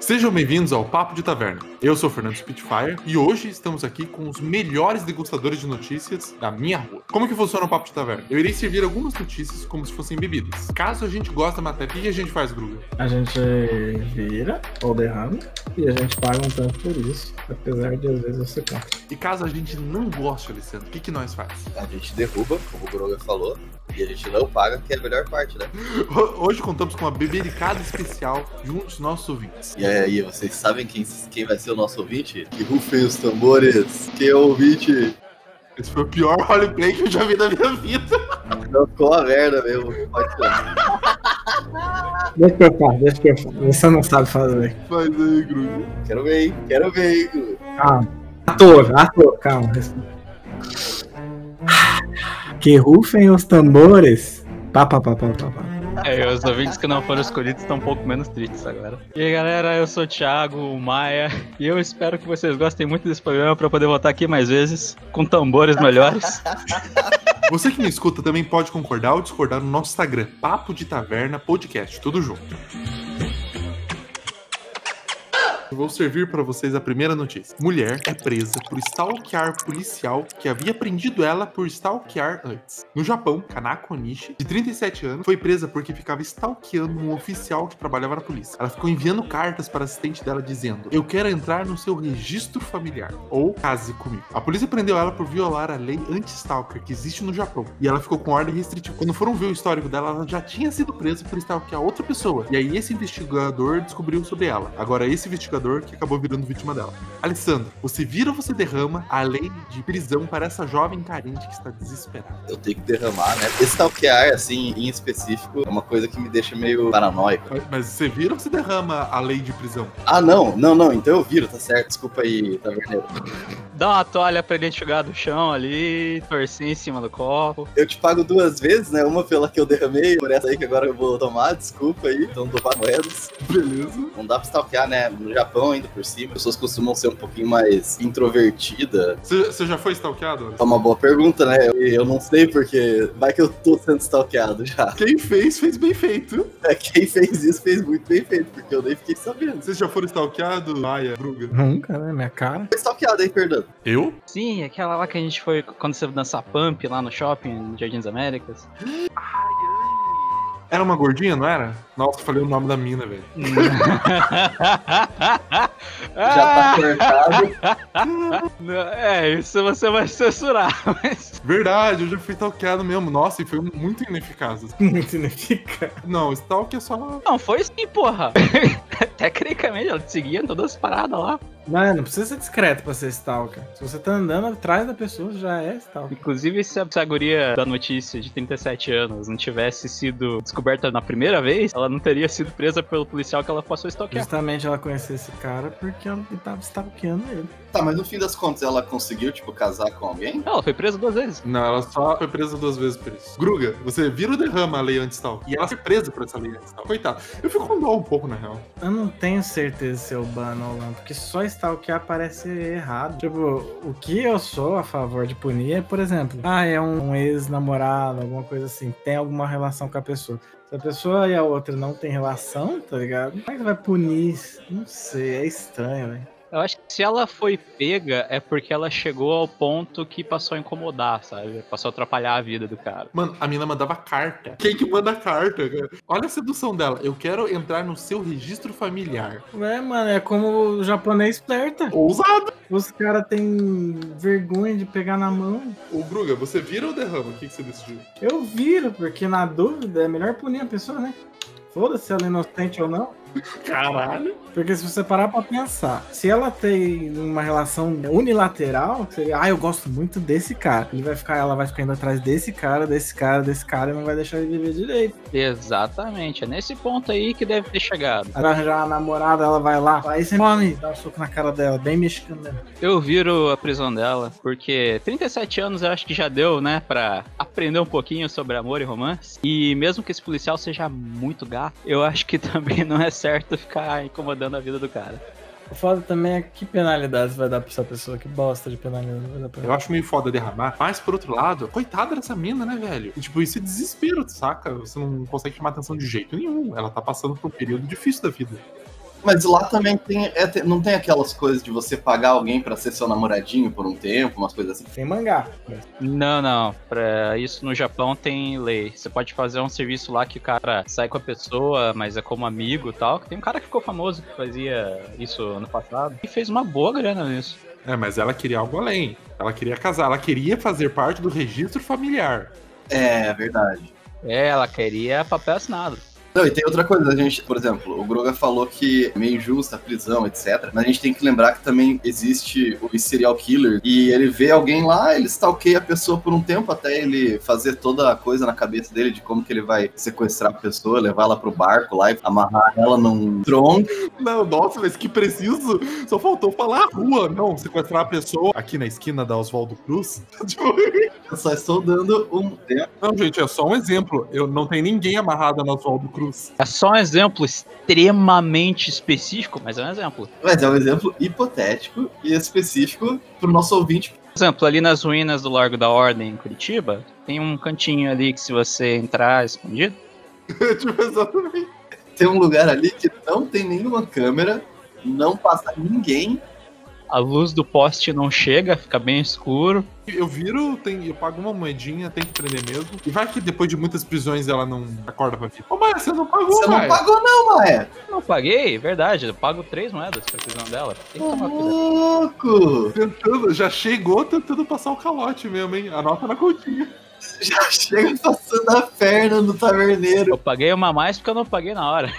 Sejam bem-vindos ao Papo de Taverna. Eu sou o Fernando Spitfire e hoje estamos aqui com os melhores degustadores de notícias da minha rua. Como que funciona o Papo de Taverna? Eu irei servir algumas notícias como se fossem bebidas. Caso a gente goste da matéria, o que a gente faz, Gruga? A gente vira ou derrama e a gente paga um tanto por isso, apesar de às vezes você compra. E caso a gente não goste, Alessandro, o que, que nós faz? A gente derruba, como o Groga falou, e a gente não paga, que é a melhor parte, né? Hoje contamos com uma bebericada especial junto dos nossos ouvintes. E aí, vocês sabem quem, quem vai ser o nosso ouvinte? Que rufem os tambores. Quem é o ouvinte? Esse foi o pior roleplay que eu já vi na minha vida. Não ficou a merda mesmo. Pode ser. Deixa que eu faço, deixa que eu faço. Você não sabe fazer. Faz aí, Gruga. Quero ver, hein? Quero ver, hein, Groga? Calma. Ator, ator, calma. Que rufem os tambores. Pá, pá, pá, pá, pá, pá. É, os ouvintes que não foram escolhidos estão um pouco menos tristes agora. E aí, galera, eu sou o Thiago Maia e eu espero que vocês gostem muito desse programa para poder voltar aqui mais vezes com tambores melhores. Você que me escuta também pode concordar ou discordar no nosso Instagram, Papo de Taverna Podcast, tudo junto. Vou servir para vocês a primeira notícia. Mulher é presa por stalkear policial que havia prendido ela por stalkear antes. No Japão, Kanako Onishi, de 37 anos, foi presa porque ficava stalkeando um oficial que trabalhava na polícia. Ela ficou enviando cartas para assistente dela dizendo: Eu quero entrar no seu registro familiar ou case comigo. A polícia prendeu ela por violar a lei anti-stalker que existe no Japão e ela ficou com ordem restritiva. Quando foram ver o histórico dela, ela já tinha sido presa por stalkear outra pessoa. E aí esse investigador descobriu sobre ela. Agora esse investigador que acabou virando vítima dela. Alessandro, você vira ou você derrama a lei de prisão para essa jovem carente que está desesperada? Eu tenho que derramar, né? Esse stalkear, assim, em específico, é uma coisa que me deixa meio paranoico. Mas- Mas você vira ou você derrama a lei de prisão? Ah, não, não, não, então eu viro, tá certo. Desculpa aí, taverneiro. Dá uma toalha pra ele enxugar do chão ali, torcer em cima do copo. Eu te pago duas vezes, né? Uma pela que eu derramei, por essa aí que agora eu vou tomar, desculpa aí. Então dou para moedas. Beleza. Não dá pra stalkear, né? No Japão, ainda por cima, as pessoas costumam ser um pouquinho mais introvertidas. Você, já foi stalkeado? É uma boa pergunta, né? Eu, eu não sei porque vai que eu tô sendo stalkeado já. Quem fez, fez bem feito. É, Quem fez isso fez muito bem feito, porque eu nem fiquei sabendo. Vocês já foram stalkeados? Maia, Bruga. Nunca, né? Minha cara. Foi stalkeado aí, Eu? Sim, aquela lá que a gente foi quando você dançar pump lá no shopping, no Jardim das Américas. Era uma gordinha, não era? Nossa, falei o nome da mina, velho. Já tá cortado. Não, é, isso você vai censurar, mas. Verdade, eu já fui stalkeado mesmo. Nossa, e foi muito ineficaz. Muito significa. Não, stalk é só. Não, foi sim, porra. Tecnicamente, ela te seguia todas as paradas lá. Mano, não precisa ser discreto pra ser stalker. Se você tá andando atrás da pessoa, já é stalker. Inclusive, se a, guria da notícia de 37 anos não tivesse sido descoberta na primeira vez, ela não teria sido presa pelo policial que ela passou a stalkear. Justamente ela conheceu esse cara porque ela tava stalkeando ele. Tá, mas no fim das contas ela conseguiu, tipo, casar com alguém? Ela foi presa duas vezes. Não, ela só foi presa duas vezes por isso. Gruga, você vira ou derrama a lei anti-stalk? E ela foi presa por essa lei anti-stalk. Coitado. Eu fico com dó um pouco, na real. Eu não tenho certeza se eu bano ou não, porque só stalkear parece errado. Tipo, o que eu sou a favor de punir é, por exemplo, ah, é um, um ex-namorado, alguma coisa assim, tem alguma relação com a pessoa. Se a pessoa e a outra não tem relação, tá ligado? Como é que vai punir? Não sei, é estranho, velho. Eu acho que se ela foi pega, é porque ela chegou ao ponto que passou a incomodar, sabe? Passou a atrapalhar a vida do cara. Mano, a mina mandava carta. Quem que manda carta, cara? Olha a sedução dela. Eu quero entrar no seu registro familiar. É, mano, é como o japonês flerta. Ousado. Os caras têm vergonha de pegar na mão. Ô, Gruga, você vira ou derrama? O que, que você decidiu? Eu viro, porque na dúvida é melhor punir a pessoa, né? Foda-se se ela é inocente ou não. Caralho. Porque se você parar pra pensar, se ela tem uma relação unilateral, seria, ah, eu gosto muito desse cara. Ele vai ficar, ela vai ficar indo atrás desse cara, desse cara, desse cara e não vai deixar ele viver direito. Exatamente, é nesse ponto aí que deve ter chegado. Arranjar uma namorada, ela vai lá, aí você come, dá um soco na cara dela, bem mexicano mesmo. Eu viro a prisão dela, porque 37 anos eu acho que já deu, né, pra aprender um pouquinho sobre amor e romance. E mesmo que esse policial seja muito gato, eu acho que também não é certo ficar incomodando a vida do cara. O foda também é que penalidades vai dar pra essa pessoa, que bosta de penalidade vai dar pra Eu acho meio foda derramar. Mas, por outro lado, coitada dessa mina, né, velho? E, tipo, isso é desespero, saca? Você não consegue chamar atenção de jeito nenhum. Ela tá passando por um período difícil da vida. Mas lá também tem, é, tem- não tem aquelas coisas de você pagar alguém pra ser seu namoradinho por um tempo, umas coisas assim. Tem mangá. Não, não. Pra isso no Japão tem lei. Você pode fazer um serviço lá que o cara sai com a pessoa, mas é como amigo e tal. Tem um cara que ficou famoso que fazia isso no passado e fez uma boa grana nisso. É, mas ela queria algo além. Ela queria casar. Ela queria fazer parte do registro familiar. É, verdade. É, ela queria papel assinado. Não, e tem outra coisa, a gente, por exemplo, o Groga falou que é meio injusta a prisão, etc. Mas a gente tem que lembrar que também existe o serial killer e ele vê alguém lá, ele stalkeia a pessoa por um tempo até ele fazer toda a coisa na cabeça dele de como que ele vai sequestrar a pessoa, levar ela pro barco lá e amarrar ela num tronco. Não, nossa, mas que preciso. Só faltou falar a rua. Não, sequestrar a pessoa aqui na esquina da Oswaldo Cruz. Tipo, Eu só estou dando um tempo. não, gente, é só um exemplo. Eu não tem ninguém amarrado na Oswaldo Cruz. É só um exemplo extremamente específico, mas é um exemplo. Mas é um exemplo hipotético e específico pro nosso ouvinte. Por exemplo, ali nas ruínas do Largo da Ordem, em Curitiba, tem um cantinho ali que se você entrar escondido, tipo, exatamente. Tem um lugar ali que não tem nenhuma câmera, não passa ninguém. A luz do poste não chega, fica bem escuro. Eu viro, tem, eu pago uma moedinha, tem que prender mesmo. E vai que depois de muitas prisões ela não acorda pra vida. Ô, Maia, você não pagou, Você não Maia. pagou, não, Maé. Não paguei, verdade, eu pago três moedas pra prisão dela. Tem que tomar louco! Tentando, já chegou tentando passar o calote mesmo, hein? Anota na continha. Já chega passando a perna no taverneiro. Eu paguei uma mais porque eu não paguei na hora.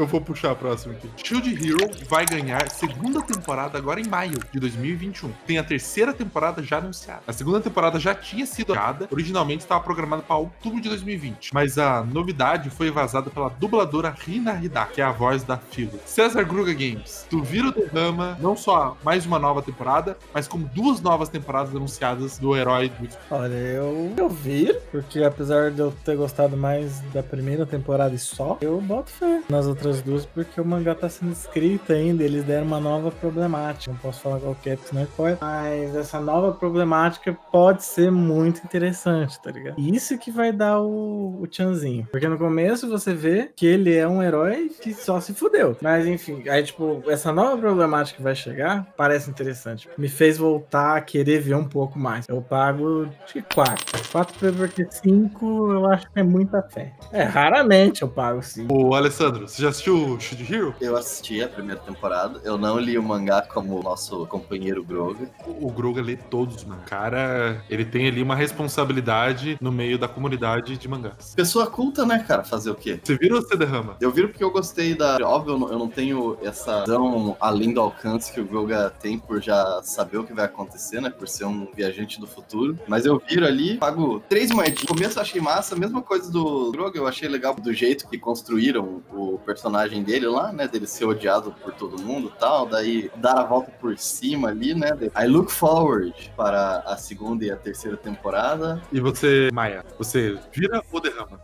Eu vou puxar a próxima aqui. Shield Hero vai ganhar segunda temporada agora em maio de 2021. Tem a terceira temporada já anunciada. A segunda temporada já tinha sido anunciada, originalmente estava programada para outubro de 2020. Mas a novidade foi vazada pela dubladora Rina Hidaki, que é a voz da Philo. César Gruga Games, tu vira o derrama não só mais uma nova temporada, mas como duas novas temporadas anunciadas do herói do Olha, eu, eu vi, porque apesar de eu ter gostado mais da primeira temporada e só, eu boto fé nas outras duas, porque o mangá tá sendo escrito ainda, eles deram uma nova problemática. Não posso falar qual que é, porque é. Mas essa nova problemática pode ser muito interessante, tá ligado? Isso que vai dar o, o Chanzinho. Porque no começo você vê que ele é um herói que só se fudeu. Mas enfim, aí tipo, essa nova problemática que vai chegar parece interessante. Me fez voltar a querer ver um pouco mais. Eu pago que 4. 4 porque 5 eu acho que é muita fé. É, raramente eu pago 5. Ô, Alessandro, você já assistiu Shield Hero? Eu assisti a primeira temporada. Eu não li o mangá como o nosso companheiro Groga. O o Groga lê todos, mano. O cara, ele tem ali uma responsabilidade no meio da comunidade de mangás. Pessoa culta, né, cara? Fazer o quê? Você vira ou você derrama? Eu viro porque eu gostei da. Óbvio, eu não, eu não tenho essa tão além do alcance que o Groga tem por já saber o que vai acontecer, né? Por ser um viajante do futuro. Mas eu viro ali, pago três moedinhas. No começo eu achei massa, a mesma coisa do Groga, eu achei legal do jeito que construíram o personagem dele lá, né? Dele ser odiado por todo mundo e tal. Daí dar a volta por cima ali, né? I look forward para a segunda e a terceira temporada. E você, Maia, você vira ou derrama?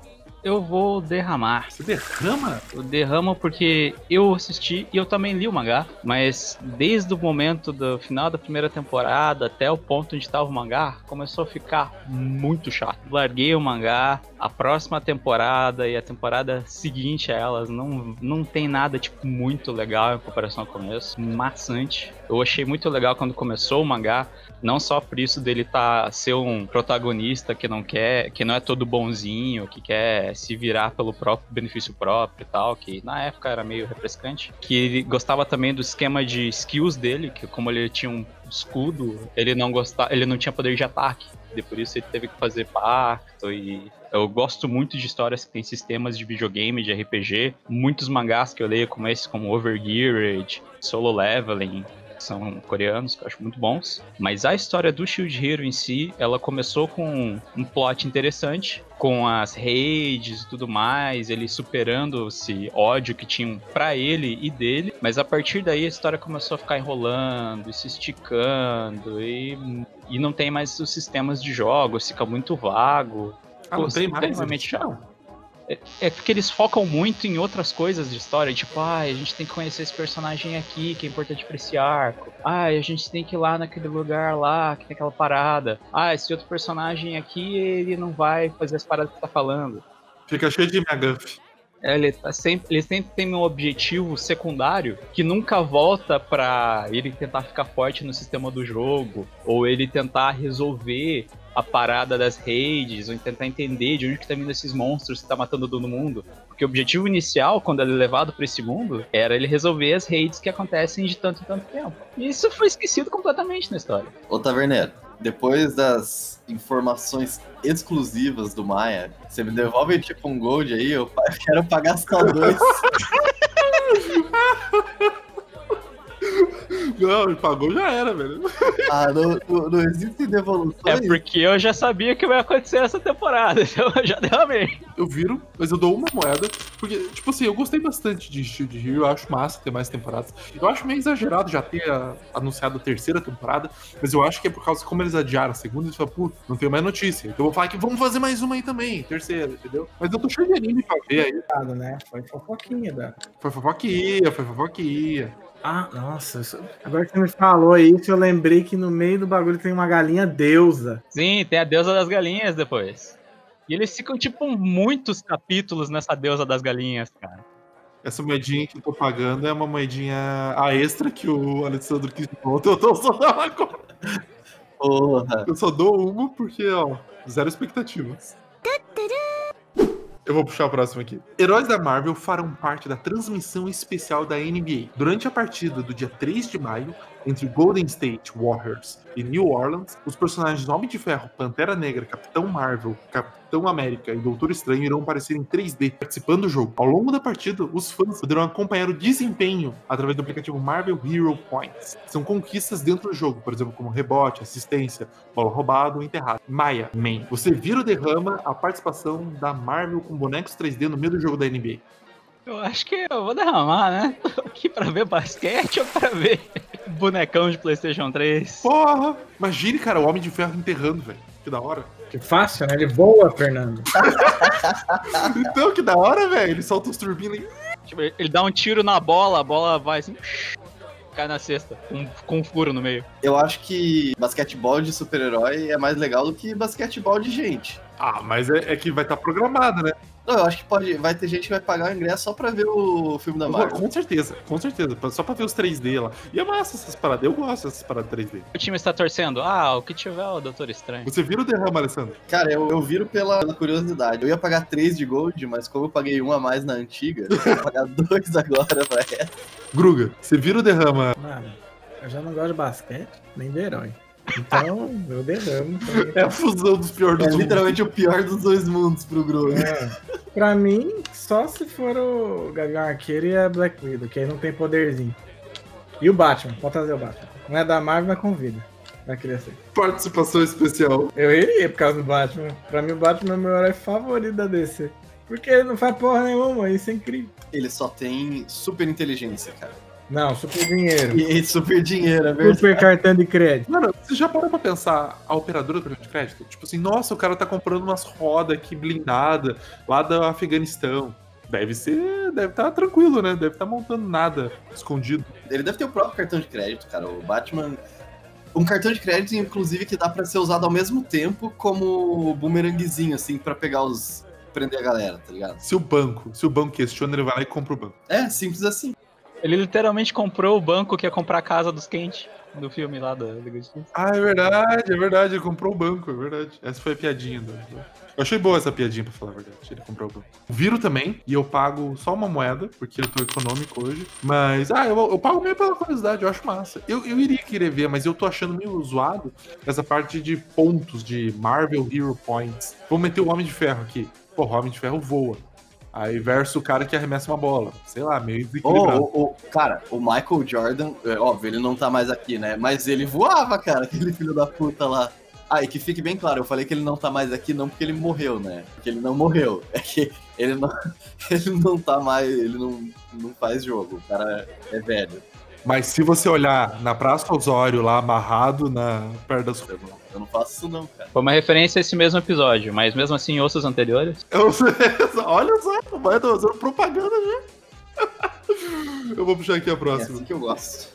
Eu vou derramar. Você derrama? Eu derramo porque eu assisti e eu também li o mangá, mas desde o momento do final da primeira temporada até o ponto onde estava o mangá, começou a ficar muito chato. Larguei o mangá, a próxima temporada e a temporada seguinte a elas não, não tem nada tipo muito legal em comparação ao começo, maçante. Eu achei muito legal quando começou o mangá, não só por isso dele tá ser um protagonista que não quer, que não é todo bonzinho, que quer se virar pelo próprio benefício próprio e tal, que na época era meio refrescante, que ele gostava também do esquema de skills dele, que como ele tinha um escudo, ele não gostava, ele não tinha poder de ataque. E por isso ele teve que fazer pacto e eu gosto muito de histórias que têm sistemas de videogame, de RPG. Muitos mangás que eu leio como esse, como Overgeared, Solo Leveling, são coreanos, que eu acho muito bons. Mas a história do Shield Hero em si, ela começou com um plot interessante, com as raids e tudo mais, ele superando esse ódio que tinham pra ele e dele. Mas a partir daí a história começou a ficar enrolando, e se esticando e, e não tem mais os sistemas de jogos, fica muito vago. Ah, não Pô, tem mais? extremamente chato. É, é porque eles focam muito em outras coisas de história, tipo, ah, a gente tem que conhecer esse personagem aqui, que é importante pra esse arco. Ah, a gente tem que ir lá naquele lugar lá, que tem aquela parada. Ah, esse outro personagem aqui, ele não vai fazer as paradas que tá falando. Fica cheio de McGuff. É, ele, tá sempre, ele sempre tem um objetivo secundário que nunca volta pra ele tentar ficar forte no sistema do jogo, ou ele tentar resolver a parada das raids, ou tentar entender de onde que tá vindo esses monstros que tá matando todo mundo. Porque o objetivo inicial, quando ele é levado para esse mundo, era ele resolver as raids que acontecem de tanto em tanto tempo. E isso foi esquecido completamente na história. Ô, Taverneiro, depois das informações exclusivas do Maia, você me devolve tipo um gold aí, eu quero pagar só dois. Não, ele pagou já era, velho. ah, não, não, não existe devolução. É porque eu já sabia que vai acontecer essa temporada, então eu já derramei. Eu viro, mas eu dou uma moeda. Porque, tipo assim, eu gostei bastante de Shield Hero. Eu acho massa ter mais temporadas. Eu acho meio exagerado já ter ah, anunciado a terceira temporada. Mas eu acho que é por causa que, como eles adiaram a segunda, eles falam, pô, não tenho mais notícia. Então eu vou falar que vamos fazer mais uma aí também, terceira, entendeu? Mas eu tô cheio de anime pra ver aí. Nada, né? Foi fofoquinha, da. Foi fofoquinha, foi fofoquinha. Ah, nossa. isso- Agora que você me falou isso, eu lembrei que no meio do bagulho tem uma galinha deusa. Sim, tem a deusa das galinhas depois. E eles ficam, tipo, muitos capítulos nessa deusa das galinhas, cara. Essa moedinha que eu tô pagando é uma moedinha a extra que o Alessandro quis de volta. Eu tô só dando agora. Porra. Eu só dou uma porque, ó, zero expectativas. Eu vou puxar o próximo aqui. Heróis da Marvel farão parte da transmissão especial da NBA. Durante a partida do dia 3 de maio, entre Golden State Warriors e New Orleans, os personagens Homem de Ferro, Pantera Negra, Capitão Marvel, Capitão América e Doutor Estranho irão aparecer em 3D participando do jogo. Ao longo da partida, os fãs poderão acompanhar o desempenho através do aplicativo Marvel Hero Points. São conquistas dentro do jogo, por exemplo, como rebote, assistência, bola roubada ou enterrada. Maia, man. Você vira ou derrama a participação da Marvel com bonecos 3D no meio do jogo da NBA. Eu acho que eu vou derramar, né? Tô aqui pra ver basquete ou pra ver bonecão de PlayStation 3? Porra! Imagine, cara, o Homem de Ferro enterrando, velho. Que da hora. Que fácil, né? Ele voa, Fernando. Então, que da hora, velho. Ele solta os turbinas e... Tipo, ele dá um tiro na bola, a bola vai assim. Cai na cesta, com, com um furo no meio. Eu acho que basquetebol de super-herói é mais legal do que basquetebol de gente. Ah, mas é, é que vai estar programado, né? Não, eu acho que pode. Vai ter gente que vai pagar o ingresso só pra ver o filme da Marvel. Com certeza, com certeza. Só pra ver os 3D lá. E é massa essas paradas. Eu gosto dessas paradas 3D. O time está torcendo. Ah, o que tiver é o Doutor Estranho. Você vira o derrama, Alessandro? Cara, eu, eu viro pela, pela curiosidade. Eu ia pagar 3 de gold, mas como eu paguei um a mais na antiga, eu vou pagar dois agora pra essa. Gruga, você vira o derrama. Mano, eu já não gosto de basquete, nem de herói. Então, eu derramo. também. É a fusão dos piores É dos mundos. literalmente o pior dos dois mundos pro Gru. É. Pra mim, só se for o Gavião Arqueiro e a Black Widow, que aí não tem poderzinho. E o Batman, pode trazer o Batman. Não é da Marvel, mas convida. Vai querer ser. Participação especial. Eu iria por causa do Batman. Pra mim, o Batman é o meu herói favorito da DC. Porque ele não faz porra nenhuma, isso é incrível. Ele só tem super inteligência, cara. Não, super dinheiro. E super dinheiro, é verdade. Super cartão de crédito. Mano, você já parou pra pensar a operadora do cartão de crédito? Tipo assim, nossa, o cara tá comprando umas rodas aqui blindada lá do Afeganistão. Deve ser. Deve estar tranquilo, né? Deve estar montando nada escondido. Ele deve ter o próprio cartão de crédito, cara. O Batman. Um cartão de crédito, inclusive, que dá pra ser usado ao mesmo tempo como bumeranguezinho, assim, pra pegar os. prender a galera, tá ligado? Se o banco, se o banco questiona, ele vai lá e compra o banco. É, simples assim. Ele literalmente comprou o banco que ia comprar a casa dos quentes do filme lá da Liga Justiça. Ah, é verdade, é verdade. Ele comprou o banco, é verdade. Essa foi a piadinha. Do- Eu achei boa essa piadinha, pra falar a verdade. Ele comprou o banco. Viro também, e eu pago só uma moeda, porque eu tô econômico hoje. Mas, ah, eu, eu pago meio pela curiosidade, eu acho massa. Eu, eu iria querer ver, mas eu tô achando meio zoado essa parte de pontos de Marvel Hero Points. Vou meter o Homem de Ferro aqui. Porra, o Homem de Ferro voa. Aí versus o cara que arremessa uma bola. Sei lá, meio desequilibrado. ô, ô, cara, o Michael Jordan, é, óbvio, ele não tá mais aqui, né? Mas ele voava, cara, aquele filho da puta lá. Ah, e que fique bem claro, eu falei que ele não tá mais aqui não porque ele morreu, né? Porque ele não morreu. É que ele não, ele não tá mais. Ele não, não faz jogo. O cara é velho. Mas se você olhar na Praça Osório lá amarrado na perto das Eu não, eu não faço isso não, cara. Foi uma referência a esse mesmo episódio, mas mesmo assim, ouça os anteriores. Eu- Olha só, vai fazendo propaganda já. Eu vou puxar aqui a É próxima. assim que eu gosto.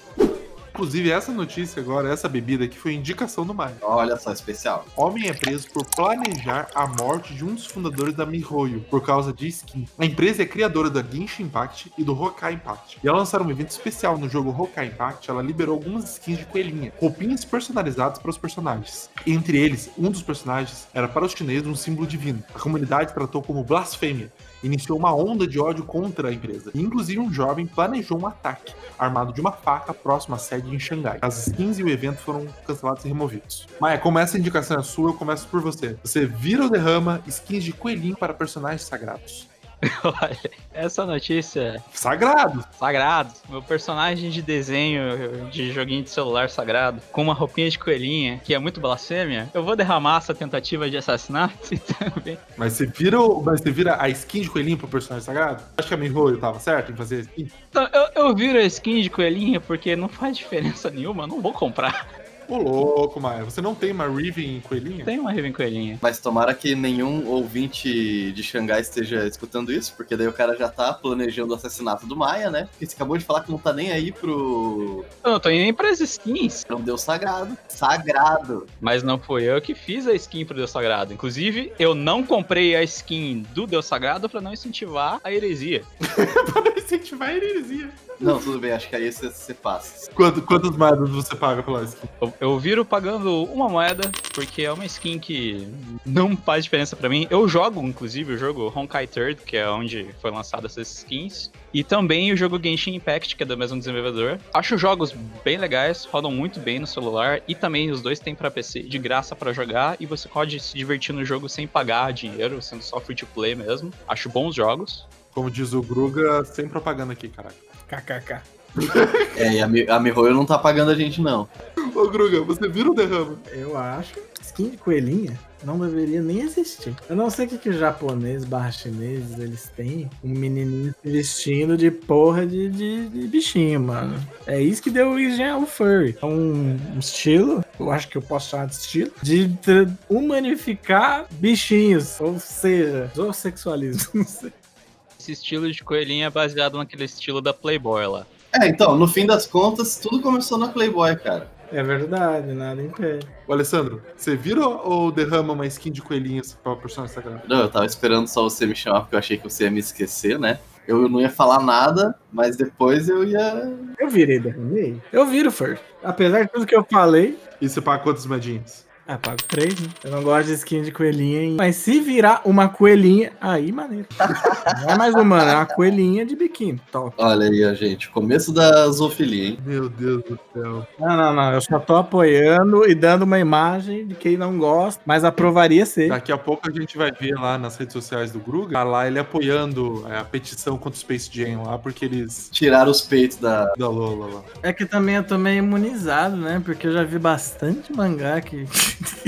Inclusive, essa notícia agora, essa bebida aqui, foi indicação do Maio. Olha só, especial. Homem é preso por planejar a morte de um dos fundadores da MiHoYo por causa de skin. A empresa é criadora da Genshin Impact e do Hokai Impact. E ao lançar um evento especial no jogo Hokai Impact, ela liberou algumas skins de coelhinha, roupinhas personalizadas para os personagens. Entre eles, um dos personagens era para os chineses um símbolo divino. A comunidade tratou como blasfêmia. Iniciou uma onda de ódio contra a empresa. E, inclusive, um jovem planejou um ataque, armado de uma faca próximo à sede em Xangai. As skins e o evento foram cancelados e removidos. Maia, como essa indicação é sua, eu começo por você. Você vira ou derrama skins de coelhinho para personagens sagrados. Olha, essa notícia Sagrados! sagrado. Meu personagem de desenho de joguinho de celular sagrado, com uma roupinha de coelhinha, que é muito blasfêmia, eu vou derramar essa tentativa de assassinato e também. Mas você vira, mas você vira a skin de coelhinho para personagem sagrado? Acho que a Mihoyo tava certo em fazer a skin. Então, eu, eu viro a skin de coelhinha porque não faz diferença nenhuma, eu não vou comprar. Ô louco, Maia. Você não tem uma Riven coelhinha? Tem uma Raven coelhinha. Mas tomara que nenhum ouvinte de Xangai esteja escutando isso, porque daí o cara já tá planejando o assassinato do Maia, né? Porque você acabou de falar que não tá nem aí pro. Eu não tô nem pras skins, pro Deus Sagrado. Sagrado. mas não foi eu que fiz a skin pro Deus Sagrado. Inclusive, eu não comprei a skin do Deus Sagrado pra não incentivar a heresia. para incentivar a heresia. Não, tudo bem, acho que aí você, você passa. Quanto, quantas moedas você paga pela skin? Eu, eu viro pagando uma moeda, porque é uma skin que não faz diferença pra mim. Eu jogo, inclusive, o jogo Honkai Third, que é onde foi lançada essas skins. E também o jogo Genshin Impact, que é do mesmo desenvolvedor. Acho jogos bem legais, rodam muito bem no celular. E também os dois tem pra PC de graça pra jogar. E você pode se divertir no jogo sem pagar dinheiro, sendo só free to play mesmo. Acho bons jogos. Como diz o Gruga, sem propaganda aqui, caraca. KKK. É, e a, Mi- a Mihoyo não tá pagando a gente, não. Ô, Gruga, você vira ou derrama? Eu acho que skin de coelhinha não deveria nem existir. Eu não sei o que, que os japoneses barra chineses eles têm. Um menininho se vestindo de porra de, de, de bichinho, mano. É isso que deu origem ao furry. É um, um estilo, eu acho que eu posso chamar de estilo, de humanificar bichinhos. Ou seja, zoosexualismo. Não sei. Esse estilo de coelhinha é baseado naquele estilo da Playboy lá. É, então, no fim das contas, tudo começou na Playboy, cara. É verdade, nada impede. Ô, Alessandro, você vira ou derrama uma skin de coelhinhas pra personagem sagrado? Não, eu tava esperando só você me chamar porque eu achei que você ia me esquecer, né? Eu não ia falar nada, mas depois eu ia. Eu virei derramei. Eu viro furry. Apesar de tudo que eu falei, E você paga quantas moedinhas? Ah, pago três, né? Eu não gosto de skin de coelhinha, hein? Mas se virar uma coelhinha, aí maneiro. Não é mais humana, é uma coelhinha de biquíni. Top. Olha aí, ó, gente. Começo da zoofilia, hein? Meu Deus do céu. Não, não, não. Eu só tô apoiando e dando uma imagem de quem não gosta, mas aprovaria ser. Daqui a pouco a gente vai ver lá nas redes sociais do Gruga, tá lá ele apoiando é, a petição contra o Space Jam lá, porque eles. Tiraram os peitos da. Da Lola lá. É que também eu tô meio imunizado, né? Porque eu já vi bastante mangá que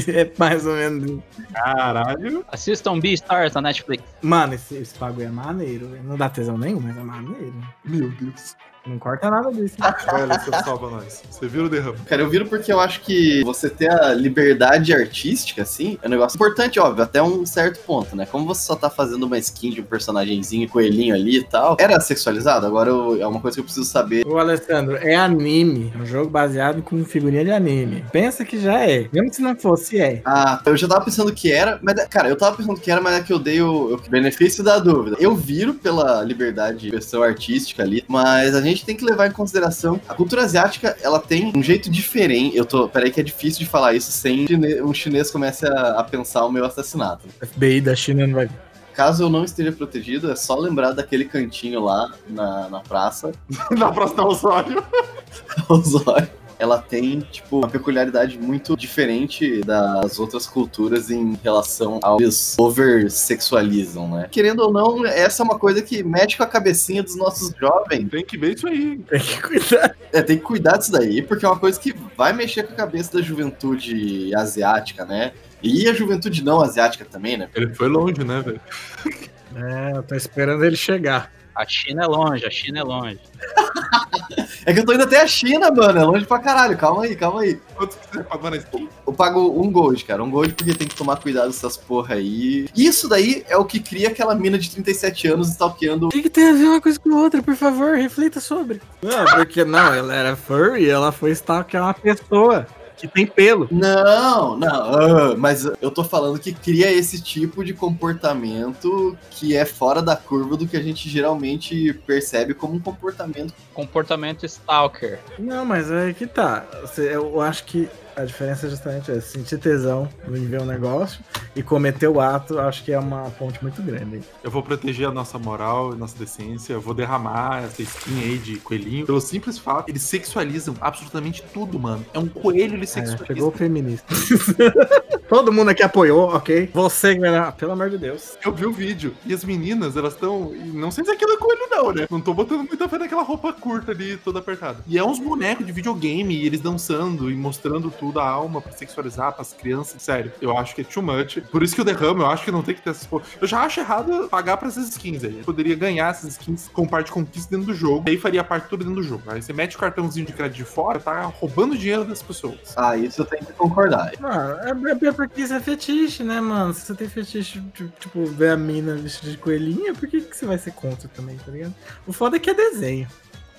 é mais ou menos. Caralho. Assistam Beastars na Netflix. Mano, esse, esse bagulho é maneiro. Não dá tesão nenhum, mas é maneiro. Meu Deus. Não corta nada disso. Vai, Alessandro, salva nós. Você vira o derrama. Cara, eu viro porque eu acho que você ter a liberdade artística, assim, é um negócio importante, óbvio, até um certo ponto, né? Como você só tá fazendo uma skin de um personagemzinho, coelhinho ali e tal, era sexualizado? Agora eu- é uma coisa que eu preciso saber. Ô, Alessandro, é anime. É um jogo baseado com figurinha de anime. Pensa que já é. Mesmo se não fosse, é. Ah, eu já tava pensando que era, mas, cara, eu tava pensando que era, mas é que eu dei o, o benefício da dúvida. Eu viro pela liberdade de expressão artística ali, mas a gente tem que levar em consideração a cultura asiática, ela tem um jeito diferente. Eu tô, peraí que é difícil de falar isso sem um chinês comece a, a pensar o meu assassinato. FBI da China não vai. Caso eu não esteja protegido, é só lembrar daquele cantinho lá na, na praça, Na próxima Osório. Osório. Ela tem, tipo, uma peculiaridade muito diferente das outras culturas em relação ao que eles over-sexualizam, né? Querendo ou não, essa é uma coisa que mexe com a cabecinha dos nossos jovens. Tem que ver isso aí. Tem que cuidar. É, tem que cuidar disso daí, porque é uma coisa que vai mexer com a cabeça da juventude asiática, né? E a juventude não asiática também, né? Ele foi longe, né, velho? É, eu tô esperando ele chegar. A China é longe, a China é longe. É que eu tô indo até a China, mano. É longe pra caralho. Calma aí, calma aí. Quanto que você pagou na skin? Eu pago um gold, cara. Um gold porque tem que tomar cuidado com essas porra aí. Isso daí é o que cria aquela mina de 37 anos stalkeando. O que, que tem a ver uma coisa com outra? Por favor, reflita sobre. Não, porque não, ela era furry, ela foi stalkear uma pessoa que tem pelo. Não, não. ah, mas eu tô falando que cria esse tipo de comportamento que é fora da curva do que a gente geralmente percebe como um comportamento. Comportamento stalker. Não, mas é que tá. Eu acho que a diferença é justamente essa. Sentir tesão em ver um negócio e cometer o ato, acho que é uma ponte muito grande. Eu vou proteger a nossa moral e nossa decência. Eu vou derramar essa skin aí de coelhinho. Pelo simples fato, eles sexualizam absolutamente tudo, mano. É um coelho, ele É, sexualiza. chegou o feminista. Todo mundo aqui apoiou, ok? Você, ah, pelo amor de Deus. Eu vi o vídeo e as meninas, elas estão. Não sei se aquilo é coelho, não, né? Não tô botando muita fé naquela roupa curta ali, toda apertada. E é uns bonecos de videogame, e eles dançando e mostrando tudo, a alma pra sexualizar pras crianças. Sério, eu acho que é too much. Por isso que eu derramo, eu acho que não tem que ter essas. Eu já acho errado pagar pra essas skins aí. Eu poderia ganhar essas skins com parte de conquista dentro do jogo. Aí faria parte tudo dentro do jogo. Aí você mete o cartãozinho de crédito de fora, tá roubando dinheiro das pessoas. Ah, isso eu tenho que concordar. Mano, é, é porque isso é fetiche, né, mano? Se você tem fetiche, de, tipo, ver a mina vestida de coelhinha, por que, que você vai ser contra também, tá ligado? O foda é que é desenho.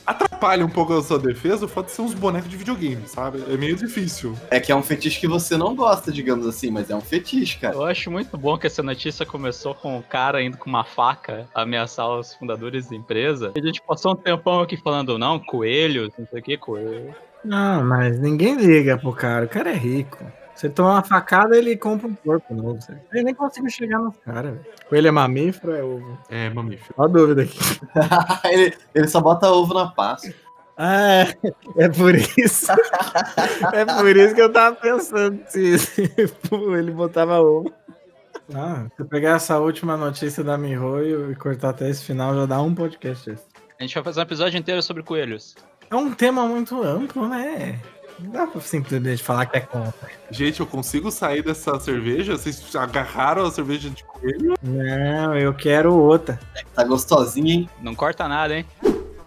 Atrapalha um pouco a sua defesa o fato de ser uns bonecos de videogame, sabe? É meio difícil. É que é um fetiche que você não gosta, digamos assim, mas é um fetiche, cara. Eu acho muito bom que essa notícia começou com o cara indo com uma faca ameaçar os fundadores da empresa. E a gente passou um tempão aqui falando, não, coelhos, não sei o que, coelho. Não, mas ninguém liga pro cara. O cara é rico. Você toma uma facada, ele compra um corpo novo. Ele nem conseguiu chegar nos caras, velho. Coelho é mamífero, é ovo. É, mamífero. Ó a dúvida aqui. ele, ele só bota ovo na pasta. Ah, é, é por isso. é por isso que eu tava pensando se, ele botava ovo. Ah, se eu pegar essa última notícia da Mihoyo e cortar até esse final, já dá um podcast esse. A gente vai fazer um episódio inteiro sobre coelhos. É um tema muito amplo, né? Não dá pra simplesmente falar que é contra. Gente, eu consigo sair dessa cerveja? Vocês agarraram a cerveja de coelho? Não, eu quero outra. Tá gostosinho, hein? Não corta nada, hein?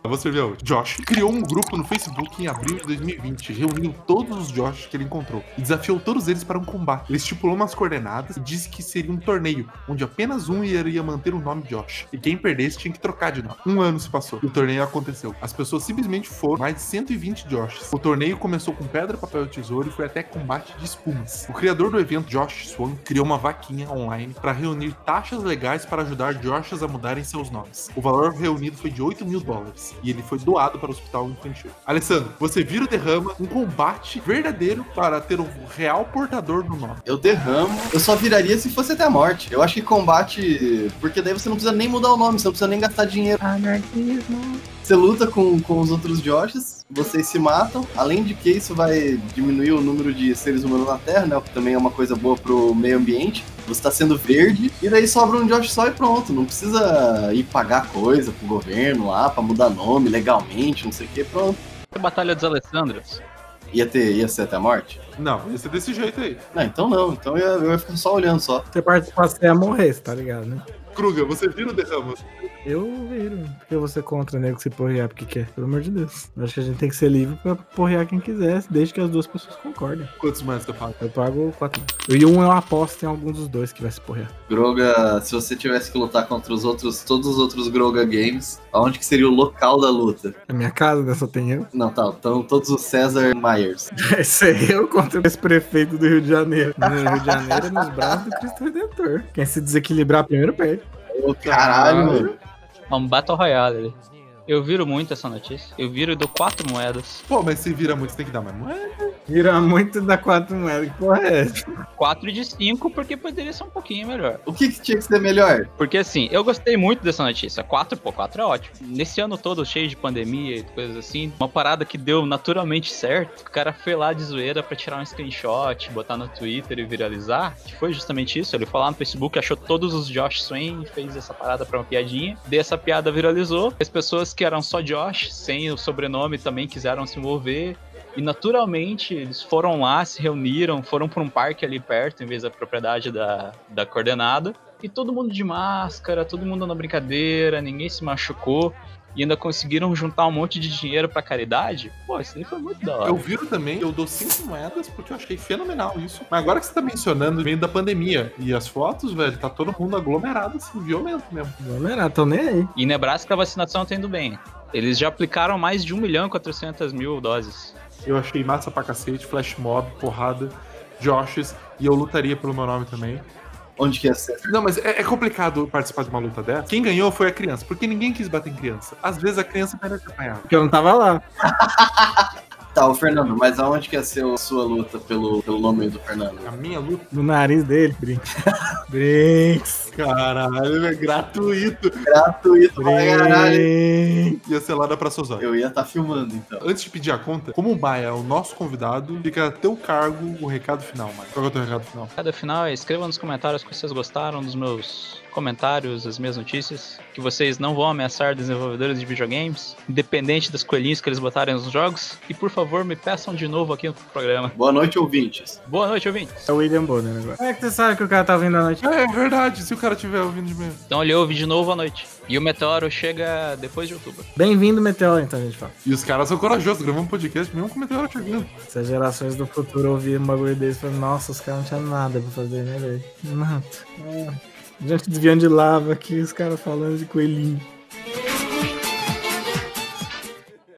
Eu vou servir. Josh criou um grupo no Facebook em abril de 2020, reunindo todos os Josh que ele encontrou e desafiou todos eles para um combate. Ele estipulou umas coordenadas e disse que seria um torneio, onde apenas um iria manter o nome Josh. E quem perdesse tinha que trocar de nome. Um ano se passou e o torneio aconteceu. As pessoas simplesmente foram mais de 120 Joshes. O torneio começou com pedra, papel e tesouro e foi até combate de espumas. O criador do evento, Josh Swan, criou uma vaquinha online para reunir taxas legais para ajudar Joshs a mudarem seus nomes. O valor reunido foi de 8 mil dólares e ele foi doado para o hospital infantil. Alessandro, você vira o derrama um combate verdadeiro para ter o real portador do nome. Eu derramo. Eu só viraria se fosse até a morte. Eu acho que combate. Porque daí você não precisa nem mudar o nome, você não precisa nem gastar dinheiro. Anarquismo. Você luta com, com os outros Joshes, vocês se matam. Além de que isso vai diminuir o número de seres humanos na Terra, né? O que também é uma coisa boa pro meio ambiente. Você tá sendo verde, e daí sobra um Josh só e pronto. Não precisa ir pagar coisa pro governo lá pra mudar nome legalmente, não sei o que, pronto. A Batalha dos Alessandros. Ia, ter, ia ser até a morte? Não, ia ser desse jeito aí. Não, então não. Então eu, ia- eu ia ficar só olhando só. Você participasse, você ia morrer, tá ligado, né? Kruger, você vira o derrama. Eu viro. Porque você é contra nego se porrear porque quer. Pelo amor de Deus. Eu acho que a gente tem que ser livre pra porrear quem quiser, desde que as duas pessoas concordem. Quantos mais você fala? Eu pago 4 E um eu aposto em algum dos dois que vai se porrear. Groga, se você tivesse que lutar contra os outros, todos os outros Groga Games, aonde que seria o local da luta? Na minha casa, né? Só tem eu. Não, tá, então todos os César Myers. Vai ser eu contra esse prefeito do Rio de Janeiro. No Rio de Janeiro, nos braços do Cristo Redentor. Quem se desequilibrar primeiro perde. Ô, caralho, mano. É um Battle Royale ali. Eu viro muito essa notícia. Eu viro e dou quatro moedas. Pô, mas se vira muito, você tem que dar mais moeda. Vira muito da quatro moedas. Que porra é essa? Quatro de cinco, porque poderia ser um pouquinho melhor. O que, que tinha que ser melhor? Porque assim, eu gostei muito dessa notícia. Quatro, pô, quatro é ótimo. Nesse ano todo cheio de pandemia e coisas assim, uma parada que deu naturalmente certo, o cara foi lá de zoeira pra tirar um screenshot, botar no Twitter e viralizar, que foi justamente isso. Ele foi lá no Facebook, achou todos os Josh Swain e fez essa parada pra uma piadinha. Daí essa piada viralizou. As pessoas que eram só Josh, sem o sobrenome, também quiseram se envolver. E naturalmente eles foram lá, se reuniram, foram para um parque ali perto, em vez da propriedade da, da coordenada. E todo mundo de máscara, todo mundo na brincadeira, ninguém se machucou. E ainda conseguiram juntar um monte de dinheiro pra caridade, pô, isso aí foi muito da hora. Eu viro também, eu dou cinco moedas porque eu achei fenomenal isso. Mas agora que você tá mencionando, meio da pandemia e as fotos, velho, tá todo mundo aglomerado, assim, violento mesmo. Galera, tô nem aí. E Nebraska a vacinação tá indo bem. Eles já aplicaram mais de 1 milhão e 400 mil doses. Eu achei massa pra cacete, flash mob, porrada, Joshes, e eu lutaria pelo meu nome também. Onde que ia ser? Não, mas é, é complicado participar de uma luta dessa. Quem ganhou foi a criança, porque ninguém quis bater em criança. Às vezes a criança merece apanhar. Porque eu não tava lá. Tá, o Fernando, mas aonde que ia ser a sua luta pelo, pelo nome do Fernando? A minha luta, No nariz dele, Brinks. Brinks. caralho, é gratuito. Gratuito pra caralho. Ia ser lá da Praça Osório. Eu ia estar filmando, então. Antes de pedir a conta, como o Baia é o nosso convidado, fica a teu cargo o recado final, mano. Qual é o teu recado final? Cada final, escreva nos comentários que vocês gostaram dos meus comentários, as minhas notícias, que vocês não vão ameaçar desenvolvedores de videogames, independente dos coelhinhos que eles botarem nos jogos, e por favor me peçam de novo aqui no programa. Boa noite, ouvintes. Boa noite, ouvintes. É o William Bonner agora. Como é que você sabe que o cara tá vindo à noite? É, é verdade, se o cara tiver ouvindo de mim. Então ele ouve de novo à noite. E o meteoro chega depois de outubro. Bem-vindo, Meteoro, então, a gente fala. E os caras são corajosos, gravam um podcast mesmo com o meteoro chegando. Se as gerações do futuro ouvirem um bagulho desse, falam, nossa, os caras não tinham nada pra fazer, né, velho? Nada. É. Gente desviando de lava aqui, os caras falando de coelhinho.